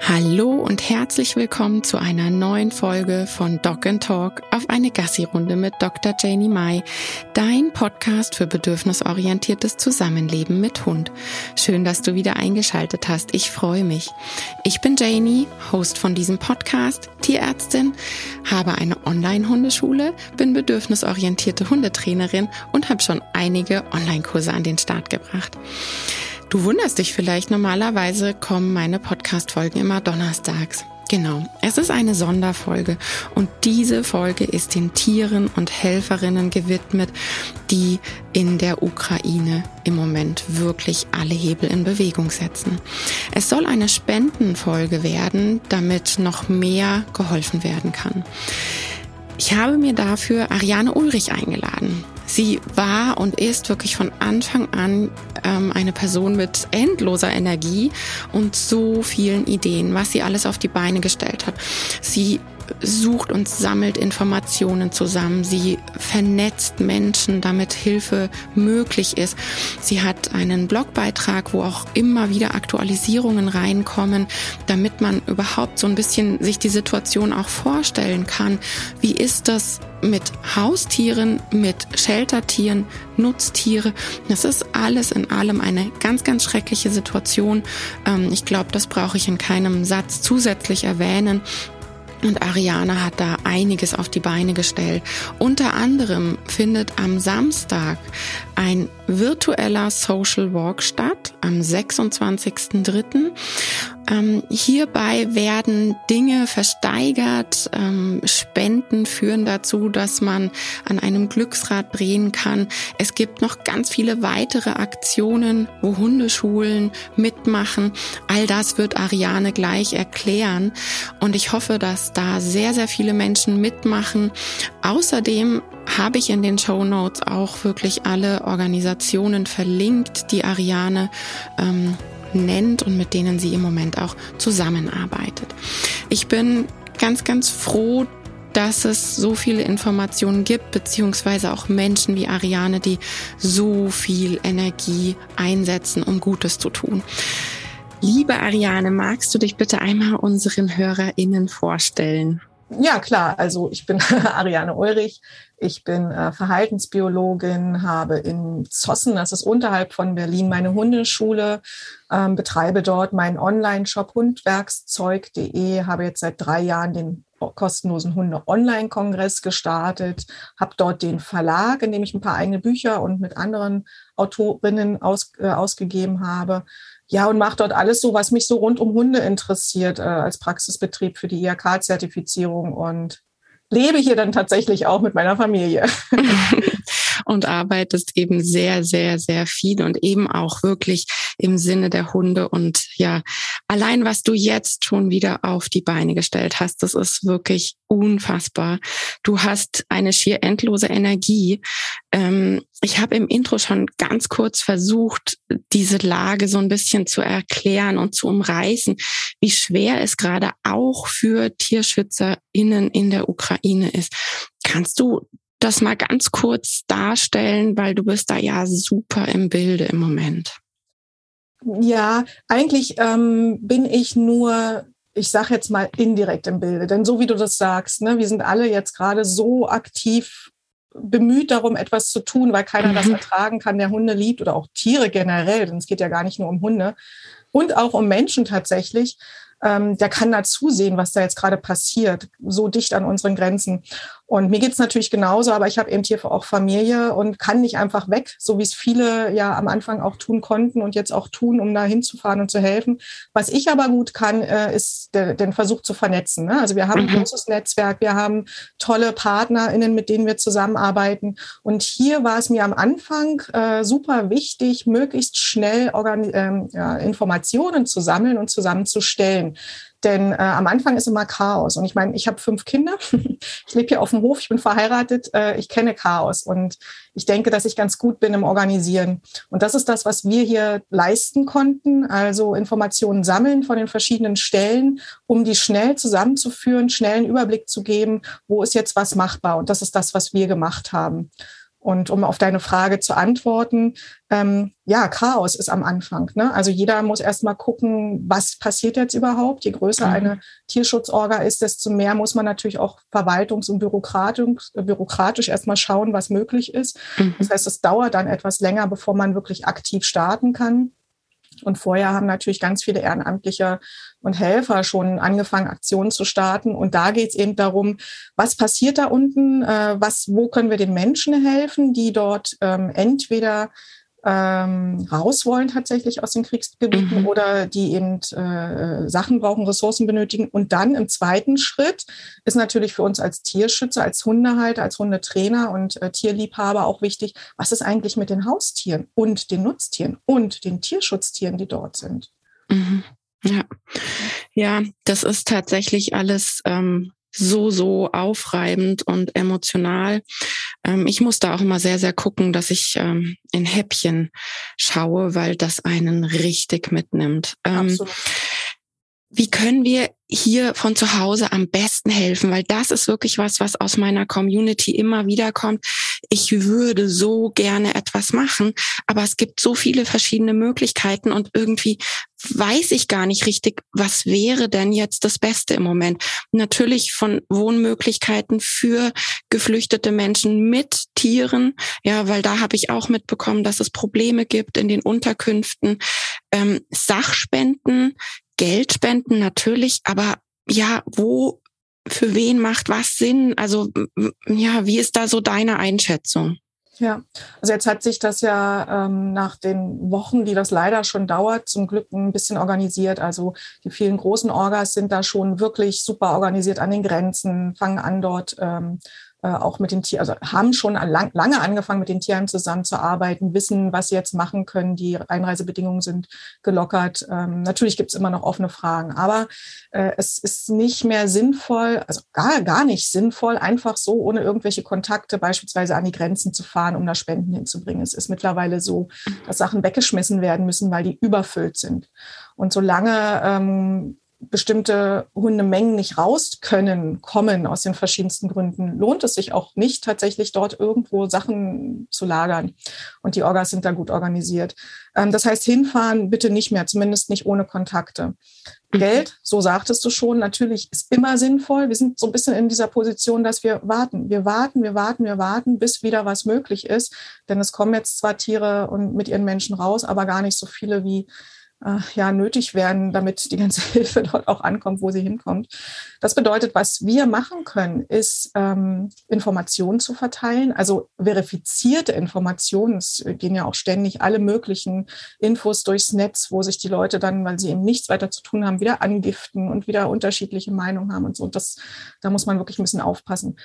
Hallo und herzlich willkommen zu einer neuen Folge von Dog and Talk auf eine Gassi-Runde mit Dr. Janie Mai, dein Podcast für bedürfnisorientiertes Zusammenleben mit Hund. Schön, dass du wieder eingeschaltet hast. Ich freue mich. Ich bin Janie, Host von diesem Podcast, Tierärztin, habe eine Online-Hundeschule, bin bedürfnisorientierte Hundetrainerin und habe schon einige Online-Kurse an den Start gebracht. Du wunderst dich vielleicht, normalerweise kommen meine Podcast-Folgen immer donnerstags. Genau, es ist eine Sonderfolge und diese Folge ist den Tieren und Helferinnen gewidmet, die in der Ukraine im Moment wirklich alle Hebel in Bewegung setzen. Es soll eine Spendenfolge werden, damit noch mehr geholfen werden kann. Ich habe mir dafür Ariane Ulrich eingeladen. Sie war und ist wirklich von Anfang an ähm, eine Person mit endloser Energie und so vielen Ideen, was sie alles auf die Beine gestellt hat. Sie sucht und sammelt Informationen zusammen. Sie vernetzt Menschen, damit Hilfe möglich ist. Sie hat einen Blogbeitrag, wo auch immer wieder Aktualisierungen reinkommen, damit man überhaupt so ein bisschen sich die Situation auch vorstellen kann. Wie ist das mit Haustieren, mit Sheltertieren, Nutztiere? Das ist alles in allem eine ganz, ganz schreckliche Situation. Ähm, ich glaube, das brauche ich in keinem Satz zusätzlich erwähnen. Und Ariane hat da einiges auf die Beine gestellt. Unter anderem findet am Samstag ein virtueller Social Walk statt, am 26.03. Ähm, hierbei werden Dinge versteigert, ähm, Spenden führen dazu, dass man an einem Glücksrad drehen kann. Es gibt noch ganz viele weitere Aktionen, wo Hundeschulen mitmachen. All das wird Ariane gleich erklären und ich hoffe, dass da sehr, sehr viele Menschen mitmachen. Außerdem habe ich in den Show Notes auch wirklich alle Organisationen verlinkt, die Ariane ähm, nennt und mit denen sie im Moment auch zusammenarbeitet. Ich bin ganz, ganz froh, dass es so viele Informationen gibt, beziehungsweise auch Menschen wie Ariane, die so viel Energie einsetzen, um Gutes zu tun. Liebe Ariane, magst du dich bitte einmal unseren HörerInnen vorstellen? Ja, klar. Also ich bin Ariane Ulrich. Ich bin äh, Verhaltensbiologin, habe in Zossen, das ist unterhalb von Berlin, meine Hundeschule, ähm, betreibe dort meinen Online-Shop hundwerkszeug.de, habe jetzt seit drei Jahren den kostenlosen Hunde-Online-Kongress gestartet, habe dort den Verlag, in dem ich ein paar eigene Bücher und mit anderen Autorinnen aus, äh, ausgegeben habe ja, und mache dort alles so, was mich so rund um Hunde interessiert, äh, als Praxisbetrieb für die IHK-Zertifizierung und lebe hier dann tatsächlich auch mit meiner Familie. und arbeitest eben sehr, sehr, sehr viel und eben auch wirklich im Sinne der Hunde. Und ja, allein was du jetzt schon wieder auf die Beine gestellt hast, das ist wirklich unfassbar. Du hast eine schier endlose Energie. Ähm, ich habe im Intro schon ganz kurz versucht, diese Lage so ein bisschen zu erklären und zu umreißen, wie schwer es gerade auch für TierschützerInnen in der Ukraine ist. Kannst du das mal ganz kurz darstellen, weil du bist da ja super im Bilde im Moment. Ja, eigentlich ähm, bin ich nur, ich sage jetzt mal indirekt im Bilde, denn so wie du das sagst, ne, wir sind alle jetzt gerade so aktiv bemüht darum, etwas zu tun, weil keiner mhm. das ertragen kann, der Hunde liebt oder auch Tiere generell, denn es geht ja gar nicht nur um Hunde und auch um Menschen tatsächlich ähm, der kann da zusehen, was da jetzt gerade passiert, so dicht an unseren Grenzen. Und mir geht's natürlich genauso, aber ich habe eben hier auch Familie und kann nicht einfach weg, so wie es viele ja am Anfang auch tun konnten und jetzt auch tun, um da hinzufahren und zu helfen. Was ich aber gut kann, äh, ist den Versuch zu vernetzen. Ne? Also wir haben ein mhm. großes Netzwerk, wir haben tolle PartnerInnen, mit denen wir zusammenarbeiten. Und hier war es mir am Anfang äh, super wichtig, möglichst schnell Organ ähm, ja, Informationen zu sammeln und zusammenzustellen. Denn äh, am Anfang ist immer Chaos. Und ich meine, ich habe fünf Kinder. ich lebe hier auf dem Hof, ich bin verheiratet, äh, ich kenne Chaos. Und ich denke, dass ich ganz gut bin im Organisieren. Und das ist das, was wir hier leisten konnten. Also Informationen sammeln von den verschiedenen Stellen, um die schnell zusammenzuführen, schnell einen Überblick zu geben, wo ist jetzt was machbar. Und das ist das, was wir gemacht haben. Und um auf deine Frage zu antworten, ähm, ja, Chaos ist am Anfang. Ne? Also jeder muss erstmal gucken, was passiert jetzt überhaupt. Je größer mhm. eine Tierschutzorga ist, desto mehr muss man natürlich auch verwaltungs- und bürokratisch, bürokratisch erstmal schauen, was möglich ist. Mhm. Das heißt, es dauert dann etwas länger, bevor man wirklich aktiv starten kann. Und vorher haben natürlich ganz viele Ehrenamtliche und Helfer schon angefangen, Aktionen zu starten. Und da geht es eben darum, was passiert da unten, äh, was, wo können wir den Menschen helfen, die dort ähm, entweder ähm, raus wollen tatsächlich aus den Kriegsgebieten mhm. oder die eben äh, Sachen brauchen, Ressourcen benötigen. Und dann im zweiten Schritt ist natürlich für uns als Tierschützer, als Hundehalter, als Hundetrainer und äh, Tierliebhaber auch wichtig, was ist eigentlich mit den Haustieren und den Nutztieren und den Tierschutztieren, die dort sind. Mhm. Ja. ja, das ist tatsächlich alles ähm, so, so aufreibend und emotional. Ähm, ich muss da auch immer sehr, sehr gucken, dass ich ähm, in Häppchen schaue, weil das einen richtig mitnimmt. Ähm. Wie können wir hier von zu Hause am besten helfen? Weil das ist wirklich was, was aus meiner Community immer wieder kommt. Ich würde so gerne etwas machen, aber es gibt so viele verschiedene Möglichkeiten und irgendwie weiß ich gar nicht richtig, was wäre denn jetzt das Beste im Moment. Natürlich von Wohnmöglichkeiten für geflüchtete Menschen mit Tieren, ja, weil da habe ich auch mitbekommen, dass es Probleme gibt in den Unterkünften. Ähm, Sachspenden, Geldspenden natürlich, aber ja, wo, für wen macht was Sinn? Also ja, wie ist da so deine Einschätzung? Ja, also jetzt hat sich das ja ähm, nach den Wochen, die das leider schon dauert, zum Glück ein bisschen organisiert. Also die vielen großen Orgas sind da schon wirklich super organisiert an den Grenzen, fangen an dort ähm, äh, auch mit den Tieren, also haben schon lang, lange angefangen, mit den Tieren zusammenzuarbeiten, wissen, was sie jetzt machen können. Die Einreisebedingungen sind gelockert. Ähm, natürlich gibt es immer noch offene Fragen, aber äh, es ist nicht mehr sinnvoll, also gar, gar nicht sinnvoll, einfach so ohne irgendwelche Kontakte beispielsweise an die Grenzen zu fahren, um da Spenden hinzubringen. Es ist mittlerweile so, dass Sachen weggeschmissen werden müssen, weil die überfüllt sind. Und solange ähm, bestimmte Hundemengen nicht raus können, kommen aus den verschiedensten Gründen, lohnt es sich auch nicht, tatsächlich dort irgendwo Sachen zu lagern. Und die Orgas sind da gut organisiert. Ähm, das heißt, hinfahren bitte nicht mehr, zumindest nicht ohne Kontakte. Mhm. Geld, so sagtest du schon, natürlich ist immer sinnvoll. Wir sind so ein bisschen in dieser Position, dass wir warten. Wir warten, wir warten, wir warten, bis wieder was möglich ist. Denn es kommen jetzt zwar Tiere und mit ihren Menschen raus, aber gar nicht so viele wie äh, ja, nötig werden, damit die ganze Hilfe dort auch ankommt, wo sie hinkommt. Das bedeutet, was wir machen können, ist ähm, Informationen zu verteilen, also verifizierte Informationen. Es gehen ja auch ständig alle möglichen Infos durchs Netz, wo sich die Leute dann, weil sie eben nichts weiter zu tun haben, wieder angiften und wieder unterschiedliche Meinungen haben und so. Und das, da muss man wirklich ein bisschen aufpassen.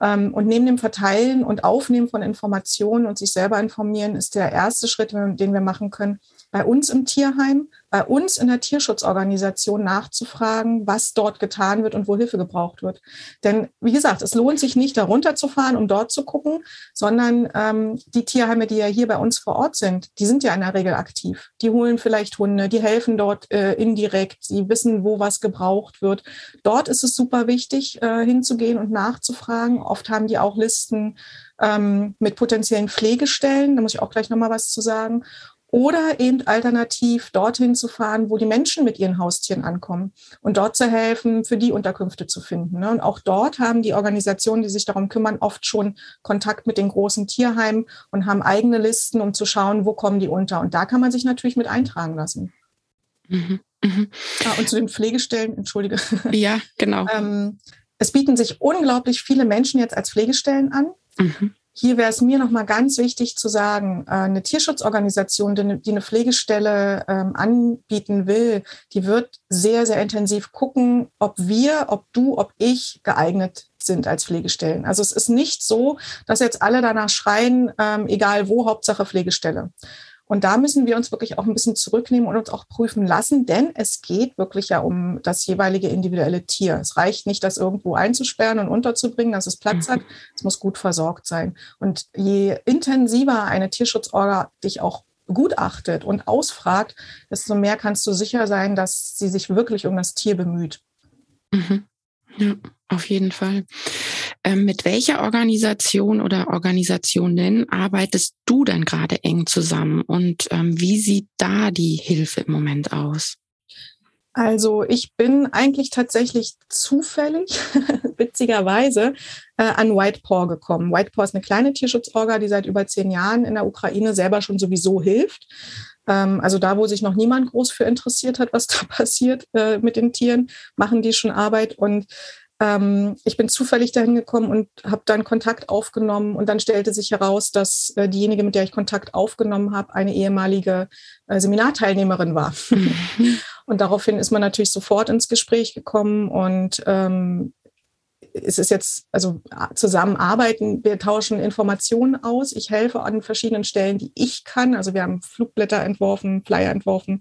Ähm, und neben dem Verteilen und Aufnehmen von Informationen und sich selber informieren ist der erste Schritt, den wir machen können, bei uns im Tierheim, bei uns in der Tierschutzorganisation nachzufragen, was dort getan wird und wo Hilfe gebraucht wird. Denn wie gesagt, es lohnt sich nicht, da runterzufahren, um dort zu gucken, sondern ähm, die Tierheime, die ja hier bei uns vor Ort sind, die sind ja in der Regel aktiv. Die holen vielleicht Hunde, die helfen dort äh, indirekt, sie wissen, wo was gebraucht wird. Dort ist es super wichtig, äh, hinzugehen und nachzufragen. Oft haben die auch Listen ähm, mit potenziellen Pflegestellen, da muss ich auch gleich nochmal was zu sagen oder eben alternativ dorthin zu fahren, wo die Menschen mit ihren Haustieren ankommen und dort zu helfen, für die Unterkünfte zu finden. Ne? Und auch dort haben die Organisationen, die sich darum kümmern, oft schon Kontakt mit den großen Tierheimen und haben eigene Listen, um zu schauen, wo kommen die unter. Und da kann man sich natürlich mit eintragen lassen. Mhm. Mhm. Ja, und zu den Pflegestellen, entschuldige. Ja, genau. ähm, es bieten sich unglaublich viele Menschen jetzt als Pflegestellen an. Mhm. Hier wäre es mir nochmal ganz wichtig zu sagen, äh, eine Tierschutzorganisation, die eine Pflegestelle ähm, anbieten will, die wird sehr, sehr intensiv gucken, ob wir, ob du, ob ich geeignet sind als Pflegestellen. Also es ist nicht so, dass jetzt alle danach schreien, ähm, egal wo, Hauptsache Pflegestelle. Und da müssen wir uns wirklich auch ein bisschen zurücknehmen und uns auch prüfen lassen, denn es geht wirklich ja um das jeweilige individuelle Tier. Es reicht nicht, das irgendwo einzusperren und unterzubringen, dass es Platz hat. Es muss gut versorgt sein. Und je intensiver eine Tierschutzorga dich auch begutachtet und ausfragt, desto mehr kannst du sicher sein, dass sie sich wirklich um das Tier bemüht. Mhm. Ja, auf jeden Fall. Ähm, mit welcher Organisation oder Organisationen arbeitest du denn gerade eng zusammen und ähm, wie sieht da die Hilfe im Moment aus? Also ich bin eigentlich tatsächlich zufällig, witzigerweise, äh, an Whitepaw gekommen. Whitepaw ist eine kleine Tierschutzorga, die seit über zehn Jahren in der Ukraine selber schon sowieso hilft. Ähm, also da, wo sich noch niemand groß für interessiert hat, was da passiert äh, mit den Tieren, machen die schon Arbeit. Und ähm, ich bin zufällig dahin gekommen und habe dann Kontakt aufgenommen und dann stellte sich heraus, dass äh, diejenige, mit der ich Kontakt aufgenommen habe, eine ehemalige äh, Seminarteilnehmerin war. Mhm. und daraufhin ist man natürlich sofort ins Gespräch gekommen und ähm, es ist jetzt, also zusammenarbeiten, wir tauschen Informationen aus. Ich helfe an verschiedenen Stellen, die ich kann. Also wir haben Flugblätter entworfen, Flyer entworfen,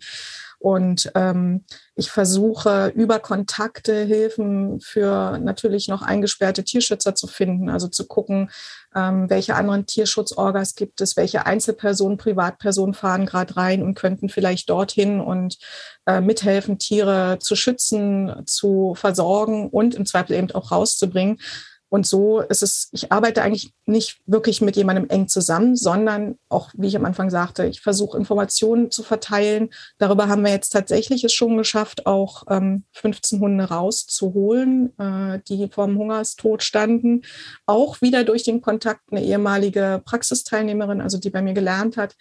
und ähm, ich versuche über Kontakte Hilfen für natürlich noch eingesperrte Tierschützer zu finden, also zu gucken, ähm, welche anderen Tierschutzorgas gibt es, welche Einzelpersonen, Privatpersonen fahren gerade rein und könnten vielleicht dorthin und äh, mithelfen, Tiere zu schützen, zu versorgen und im Zweifel eben auch rauszubringen. Und so ist es, ich arbeite eigentlich nicht wirklich mit jemandem eng zusammen, sondern auch, wie ich am Anfang sagte, ich versuche Informationen zu verteilen. Darüber haben wir jetzt tatsächlich es schon geschafft, auch ähm, 15 Hunde rauszuholen, äh, die vom Hungerstod standen. Auch wieder durch den Kontakt eine ehemalige Praxisteilnehmerin, also die bei mir gelernt hat,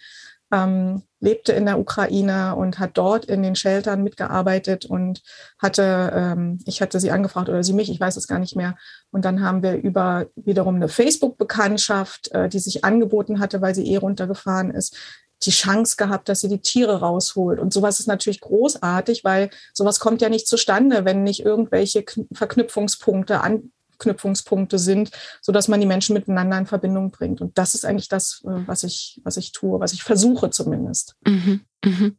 ähm, lebte in der Ukraine und hat dort in den Sheltern mitgearbeitet und hatte, ähm, ich hatte sie angefragt oder sie mich, ich weiß es gar nicht mehr. Und dann haben wir über wiederum eine Facebook-Bekanntschaft, äh, die sich angeboten hatte, weil sie eh runtergefahren ist, die Chance gehabt, dass sie die Tiere rausholt. Und sowas ist natürlich großartig, weil sowas kommt ja nicht zustande, wenn nicht irgendwelche Verknüpfungspunkte an, Anknüpfungspunkte sind, so dass man die Menschen miteinander in Verbindung bringt. Und das ist eigentlich das, äh, was ich, was ich tue, was ich versuche zumindest. Mhm, mhm.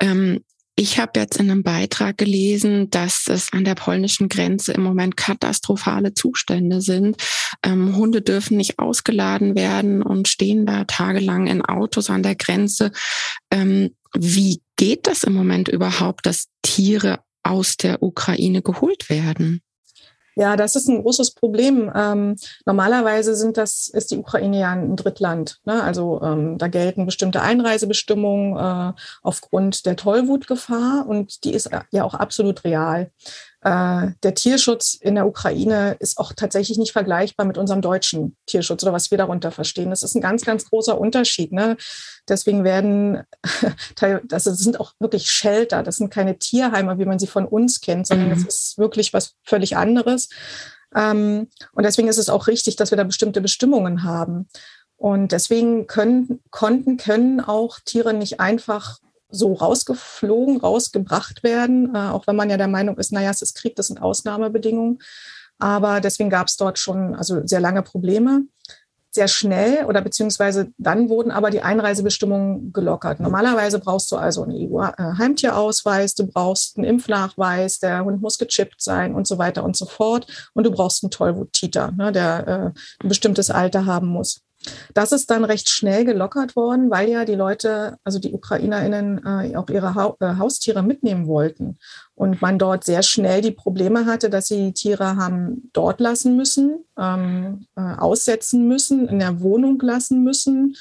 Ähm, ich habe jetzt in einem Beitrag gelesen, dass es an der polnischen Grenze im Moment katastrophale Zustände sind. Ähm, Hunde dürfen nicht ausgeladen werden und stehen da tagelang in Autos an der Grenze. Ähm, wie geht das im Moment überhaupt, dass Tiere aus der Ukraine geholt werden? Ja, das ist ein großes Problem. Ähm, normalerweise sind das, ist die Ukraine ja ein Drittland. Ne? Also ähm, da gelten bestimmte Einreisebestimmungen äh, aufgrund der Tollwutgefahr und die ist ja auch absolut real. Äh, der Tierschutz in der Ukraine ist auch tatsächlich nicht vergleichbar mit unserem deutschen Tierschutz oder was wir darunter verstehen. Das ist ein ganz, ganz großer Unterschied. Ne? Deswegen werden, das sind auch wirklich Shelter, das sind keine Tierheime, wie man sie von uns kennt, sondern mhm. das ist wirklich was völlig anderes. Ähm, und deswegen ist es auch richtig, dass wir da bestimmte Bestimmungen haben. Und deswegen können, konnten, können auch Tiere nicht einfach so rausgeflogen, rausgebracht werden, äh, auch wenn man ja der Meinung ist, naja, es ist Krieg, das sind Ausnahmebedingungen. Aber deswegen gab es dort schon also sehr lange Probleme. Sehr schnell oder beziehungsweise dann wurden aber die Einreisebestimmungen gelockert. Normalerweise brauchst du also einen EU-Heimtierausweis, du brauchst einen Impfnachweis, der Hund muss gechippt sein und so weiter und so fort. Und du brauchst einen Tollwut-Titer, ne, der äh, ein bestimmtes Alter haben muss. Das ist dann recht schnell gelockert worden, weil ja die Leute, also die UkrainerInnen, äh, auch ihre ha äh, Haustiere mitnehmen wollten. Und man dort sehr schnell die Probleme hatte, dass sie die Tiere haben dort lassen müssen, ähm, äh, aussetzen müssen, in der Wohnung lassen müssen.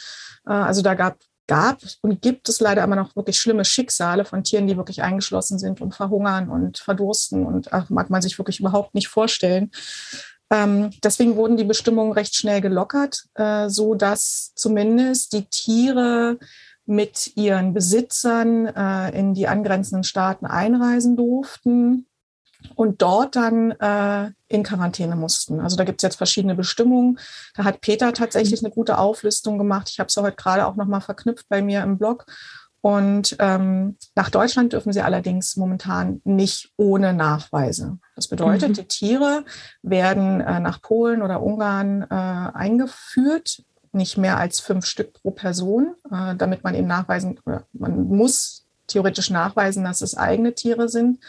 Äh, also da gab gab und gibt es leider immer noch wirklich schlimme Schicksale von Tieren, die wirklich eingeschlossen sind und verhungern und verdursten und ach, mag man sich wirklich überhaupt nicht vorstellen. Ähm, deswegen wurden die Bestimmungen recht schnell gelockert, äh, so dass zumindest die Tiere mit ihren Besitzern äh, in die angrenzenden Staaten einreisen durften und dort dann äh, in Quarantäne mussten. Also da gibt es jetzt verschiedene Bestimmungen. Da hat Peter tatsächlich eine gute Auflistung gemacht. Ich habe es heute gerade auch nochmal verknüpft bei mir im Blog. Und ähm, nach Deutschland dürfen sie allerdings momentan nicht ohne Nachweise. Das bedeutet, mhm. die Tiere werden äh, nach Polen oder Ungarn äh, eingeführt, nicht mehr als fünf Stück pro Person, äh, damit man eben nachweisen, oder man muss theoretisch nachweisen, dass es eigene Tiere sind.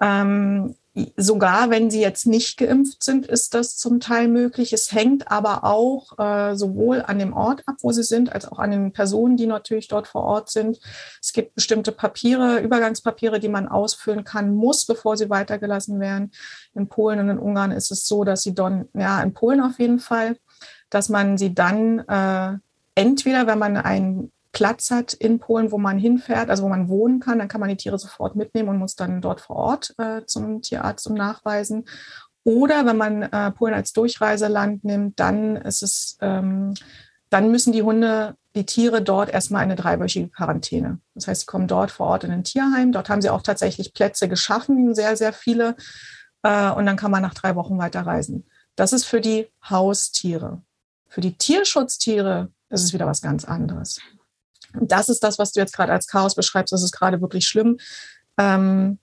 Ähm, sogar wenn sie jetzt nicht geimpft sind, ist das zum Teil möglich. Es hängt aber auch äh, sowohl an dem Ort ab, wo sie sind, als auch an den Personen, die natürlich dort vor Ort sind. Es gibt bestimmte Papiere, Übergangspapiere, die man ausfüllen kann, muss, bevor sie weitergelassen werden. In Polen und in Ungarn ist es so, dass sie dann, ja, in Polen auf jeden Fall, dass man sie dann äh, entweder, wenn man einen Platz hat in Polen, wo man hinfährt, also wo man wohnen kann, dann kann man die Tiere sofort mitnehmen und muss dann dort vor Ort äh, zum Tierarzt zum Nachweisen. Oder wenn man äh, Polen als Durchreiseland nimmt, dann ist es, ähm, dann müssen die Hunde, die Tiere dort erstmal eine dreiwöchige Quarantäne. Das heißt, sie kommen dort vor Ort in ein Tierheim. Dort haben sie auch tatsächlich Plätze geschaffen, sehr, sehr viele. Äh, und dann kann man nach drei Wochen weiterreisen. Das ist für die Haustiere. Für die Tierschutztiere ist es wieder was ganz anderes. Und das ist das, was du jetzt gerade als Chaos beschreibst. Das ist gerade wirklich schlimm. Ähm,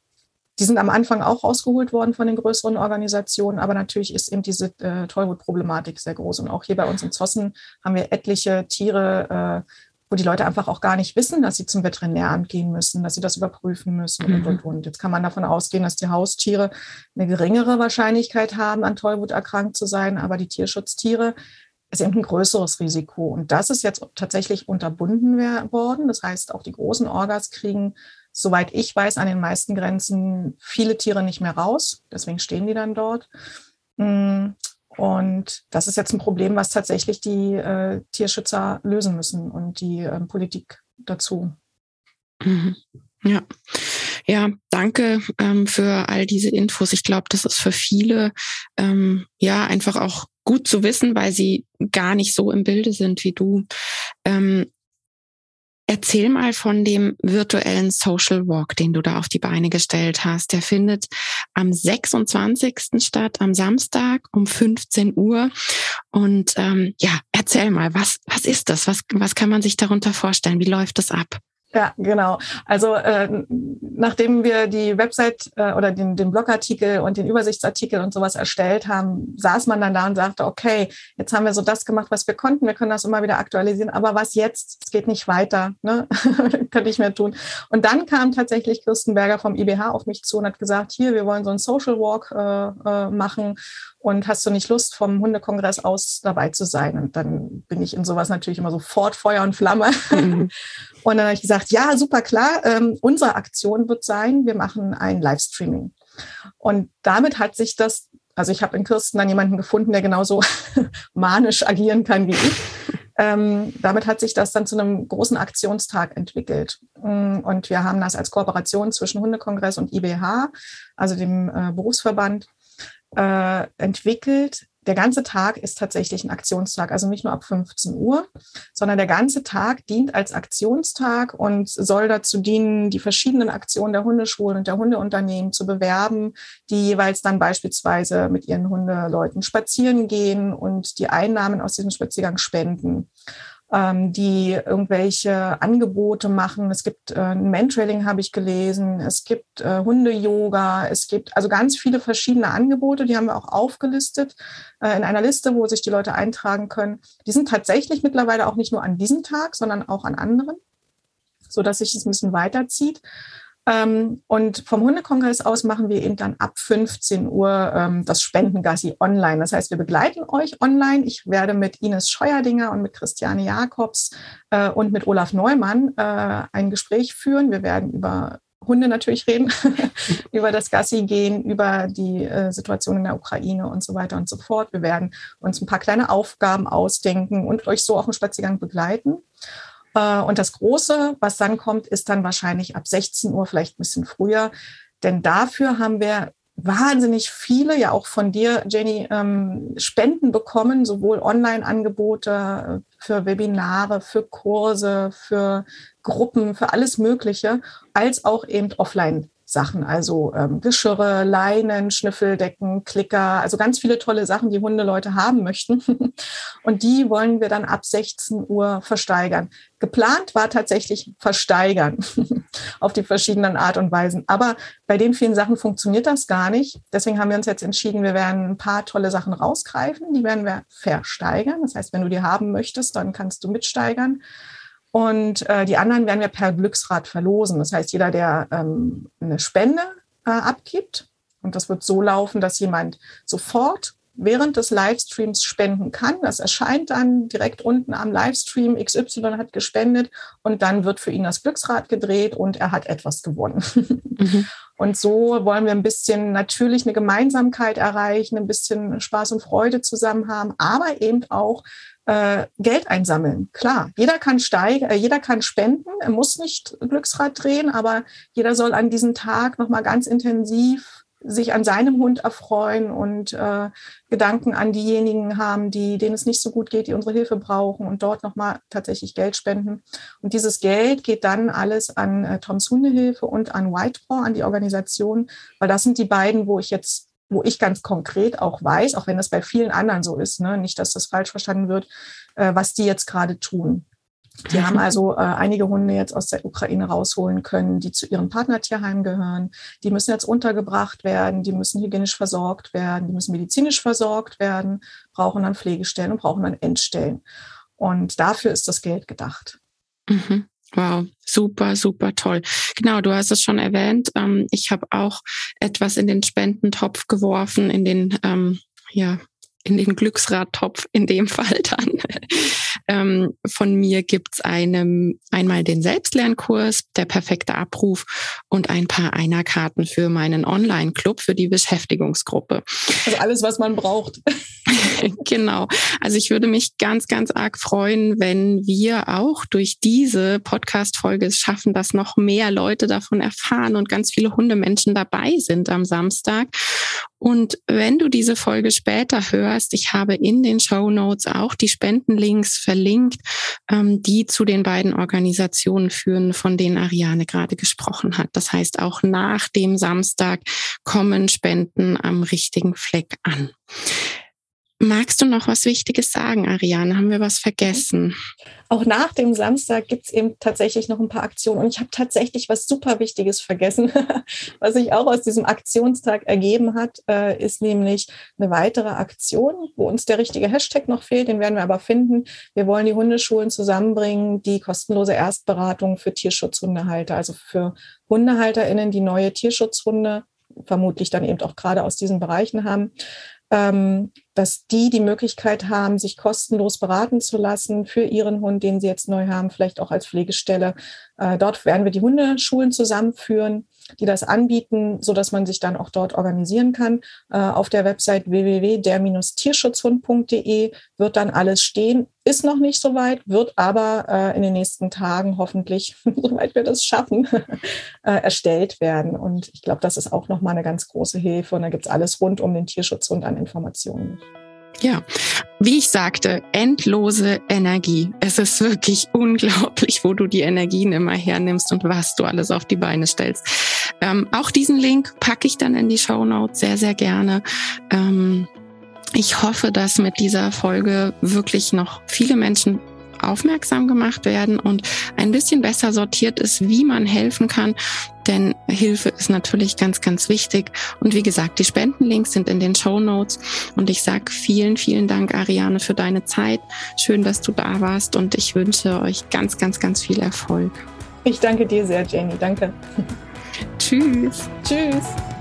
die sind am Anfang auch rausgeholt worden von den größeren Organisationen, aber natürlich ist eben diese äh, Tollwut-Problematik sehr groß. Und auch hier bei uns in Zossen haben wir etliche Tiere, äh, wo die Leute einfach auch gar nicht wissen, dass sie zum Veterinäramt gehen müssen, dass sie das überprüfen müssen und, und, mhm. und. Jetzt kann man davon ausgehen, dass die Haustiere eine geringere Wahrscheinlichkeit haben, an Tollwut erkrankt zu sein, aber die Tierschutztiere, ist eben ein größeres Risiko. Und das ist jetzt tatsächlich unterbunden worden. Das heißt, auch die großen Orgas kriegen, soweit ich weiß, an den meisten Grenzen viele Tiere nicht mehr raus. Deswegen stehen die dann dort. Mm, und das ist jetzt ein Problem, was tatsächlich die äh, Tierschützer lösen müssen und die äh, Politik dazu. Mhm. Ja. Ja, danke ähm, für all diese Infos. Ich glaube, das ist für viele ähm, ja einfach auch gut zu wissen, weil sie gar nicht so im Bilde sind wie du. Ähm, erzähl mal von dem virtuellen Social Walk, den du da auf die Beine gestellt hast. Der findet am 26. statt, am Samstag um 15 Uhr. Und ähm, ja, erzähl mal, was, was ist das? Was, was kann man sich darunter vorstellen? Wie läuft das ab? Ja, genau. Also äh, nachdem wir die Website äh, oder den, den Blogartikel und den Übersichtsartikel und sowas erstellt haben, saß man dann da und sagte, okay, jetzt haben wir so das gemacht, was wir konnten, wir können das immer wieder aktualisieren, aber was jetzt? Es geht nicht weiter, ne? könnte ich mehr tun. Und dann kam tatsächlich Kirstenberger vom IBH auf mich zu und hat gesagt, hier, wir wollen so einen Social Walk äh, äh, machen und hast du nicht Lust, vom Hundekongress aus dabei zu sein? Und dann bin ich in sowas natürlich immer sofort Feuer und Flamme. Mhm. Und dann habe ich gesagt, ja, super klar, ähm, unsere Aktion wird sein, wir machen ein Livestreaming. Und damit hat sich das, also ich habe in Kirsten dann jemanden gefunden, der genauso manisch agieren kann wie ich. Ähm, damit hat sich das dann zu einem großen Aktionstag entwickelt. Mm, und wir haben das als Kooperation zwischen Hundekongress und IBH, also dem äh, Berufsverband, äh, entwickelt. Der ganze Tag ist tatsächlich ein Aktionstag, also nicht nur ab 15 Uhr, sondern der ganze Tag dient als Aktionstag und soll dazu dienen, die verschiedenen Aktionen der Hundeschulen und der Hundeunternehmen zu bewerben, die jeweils dann beispielsweise mit ihren Hundeleuten spazieren gehen und die Einnahmen aus diesem Spaziergang spenden ähm, die irgendwelche Angebote machen. Es gibt äh, Mentrailing, habe ich gelesen. Es gibt äh, Hunde-Yoga. Es gibt also ganz viele verschiedene Angebote. Die haben wir auch aufgelistet äh, in einer Liste, wo sich die Leute eintragen können. Die sind tatsächlich mittlerweile auch nicht nur an diesem Tag, sondern auch an anderen, so dass sich das ein bisschen weiterzieht. Ähm, und vom Hundekongress aus machen wir eben dann ab 15 Uhr ähm, das Spendengassi online. Das heißt, wir begleiten euch online. Ich werde mit Ines Scheuerdinger und mit Christiane Jakobs äh, und mit Olaf Neumann äh, ein Gespräch führen. Wir werden über Hunde natürlich reden, über das Gassi gehen, über die äh, Situation in der Ukraine und so weiter und so fort. Wir werden uns ein paar kleine Aufgaben ausdenken und euch so auf dem Spaziergang begleiten. Äh, und das Große, was dann kommt, ist dann wahrscheinlich ab 16 Uhr, vielleicht ein bisschen früher. Denn dafür haben wir wahnsinnig viele, ja auch von dir, Jenny, ähm, Spenden bekommen, sowohl Online-Angebote äh, für Webinare, für Kurse, für Gruppen, für alles Mögliche, als auch eben offline Sachen, also ähm, Geschirre, Leinen, Schnüffeldecken, Klicker, also ganz viele tolle Sachen, die Hundeleute haben möchten. Und die wollen wir dann ab 16 Uhr versteigern. Geplant war tatsächlich versteigern auf die verschiedenen Art und Weisen. Aber bei den vielen Sachen funktioniert das gar nicht. Deswegen haben wir uns jetzt entschieden, wir werden ein paar tolle Sachen rausgreifen. Die werden wir versteigern. Das heißt, wenn du die haben möchtest, dann kannst du mitsteigern. Und äh, die anderen werden wir per Glücksrad verlosen. Das heißt, jeder, der ähm, eine Spende äh, abgibt, Und das wird so laufen, dass jemand sofort während des Livestreams spenden kann. Das erscheint dann direkt unten am Livestream. XY hat gespendet und dann wird für ihn das Glücksrad gedreht und er hat etwas gewonnen. Mhm. Und so wollen wir ein bisschen natürlich eine Gemeinsamkeit erreichen, ein bisschen Spaß und Freude zusammen haben, aber eben auch äh, Geld einsammeln. Klar, jeder kann steigen, äh, jeder kann spenden, er muss nicht Glücksrad drehen, aber jeder soll an diesem Tag nochmal ganz intensiv sich an seinem Hund erfreuen und äh, Gedanken an diejenigen haben, die, denen es nicht so gut geht, die unsere Hilfe brauchen und dort nochmal tatsächlich Geld spenden. Und dieses Geld geht dann alles an äh, Toms Hundehilfe und an Whitepaw, an die Organisation, weil das sind die beiden, wo ich jetzt wo ich ganz konkret auch weiß, auch wenn das bei vielen anderen so ist, ne, nicht, dass das falsch verstanden wird, äh, was die jetzt gerade tun. Die haben also äh, einige Hunde jetzt aus der Ukraine rausholen können, die zu ihrem Partnertierheim gehören. Die müssen jetzt untergebracht werden, die müssen hygienisch versorgt werden, die müssen medizinisch versorgt werden, brauchen dann Pflegestellen und brauchen dann Endstellen. Und dafür ist das Geld gedacht. Mhm. Wow, super, super toll. Genau, du hast es schon erwähnt. Ähm, ich habe auch etwas in den Spendentopf geworfen, in den ähm, ja, in den Glücksradtopf in dem Fall dann. ähm, von mir gibt's einem einmal den Selbstlernkurs, der perfekte Abruf und ein paar Einerkarten für meinen Online-Club, für die Beschäftigungsgruppe. Also alles, was man braucht. genau. Also ich würde mich ganz, ganz arg freuen, wenn wir auch durch diese Podcast-Folge es schaffen, dass noch mehr Leute davon erfahren und ganz viele Hundemenschen dabei sind am Samstag. Und wenn du diese Folge später hörst, ich habe in den Show Notes auch die Spendenlinks verlinkt, ähm, die zu den beiden Organisationen führen, von denen Ariane gerade gesprochen hat. Das heißt, auch nach dem Samstag kommen Spenden am richtigen Fleck an. Magst du noch was Wichtiges sagen, Ariane? Haben wir was vergessen? Auch nach dem Samstag gibt es eben tatsächlich noch ein paar Aktionen. Und ich habe tatsächlich was super Wichtiges vergessen, was sich auch aus diesem Aktionstag ergeben hat, äh, ist nämlich eine weitere Aktion, wo uns der richtige Hashtag noch fehlt. Den werden wir aber finden. Wir wollen die Hundeschulen zusammenbringen, die kostenlose Erstberatung für Tierschutzhundehalter, also für HundehalterInnen, die neue Tierschutzhunde vermutlich dann eben auch gerade aus diesen Bereichen haben, ähm, dass die die Möglichkeit haben, sich kostenlos beraten zu lassen für ihren Hund, den sie jetzt neu haben, vielleicht auch als Pflegestelle. Äh, dort werden wir die Hundeschulen zusammenführen, die das anbieten, so dass man sich dann auch dort organisieren kann. Äh, auf der Website www.der-tierschutzhund.de wird dann alles stehen. Ist noch nicht so weit, wird aber äh, in den nächsten Tagen hoffentlich, soweit wir das schaffen, erstellt werden. Und ich glaube, das ist auch nochmal eine ganz große Hilfe. Und da gibt es alles rund um den Tierschutzhund an Informationen. Ja, wie ich sagte, endlose Energie. Es ist wirklich unglaublich, wo du die Energien immer hernimmst und was du alles auf die Beine stellst. Ähm, auch diesen Link packe ich dann in die Show Notes sehr, sehr gerne. Ähm, ich hoffe, dass mit dieser Folge wirklich noch viele Menschen aufmerksam gemacht werden und ein bisschen besser sortiert ist, wie man helfen kann. Denn Hilfe ist natürlich ganz, ganz wichtig. Und wie gesagt, die Spendenlinks sind in den Show Notes. Und ich sage vielen, vielen Dank, Ariane, für deine Zeit. Schön, dass du da warst und ich wünsche euch ganz, ganz, ganz viel Erfolg. Ich danke dir sehr, Jenny. Danke. Tschüss. Tschüss.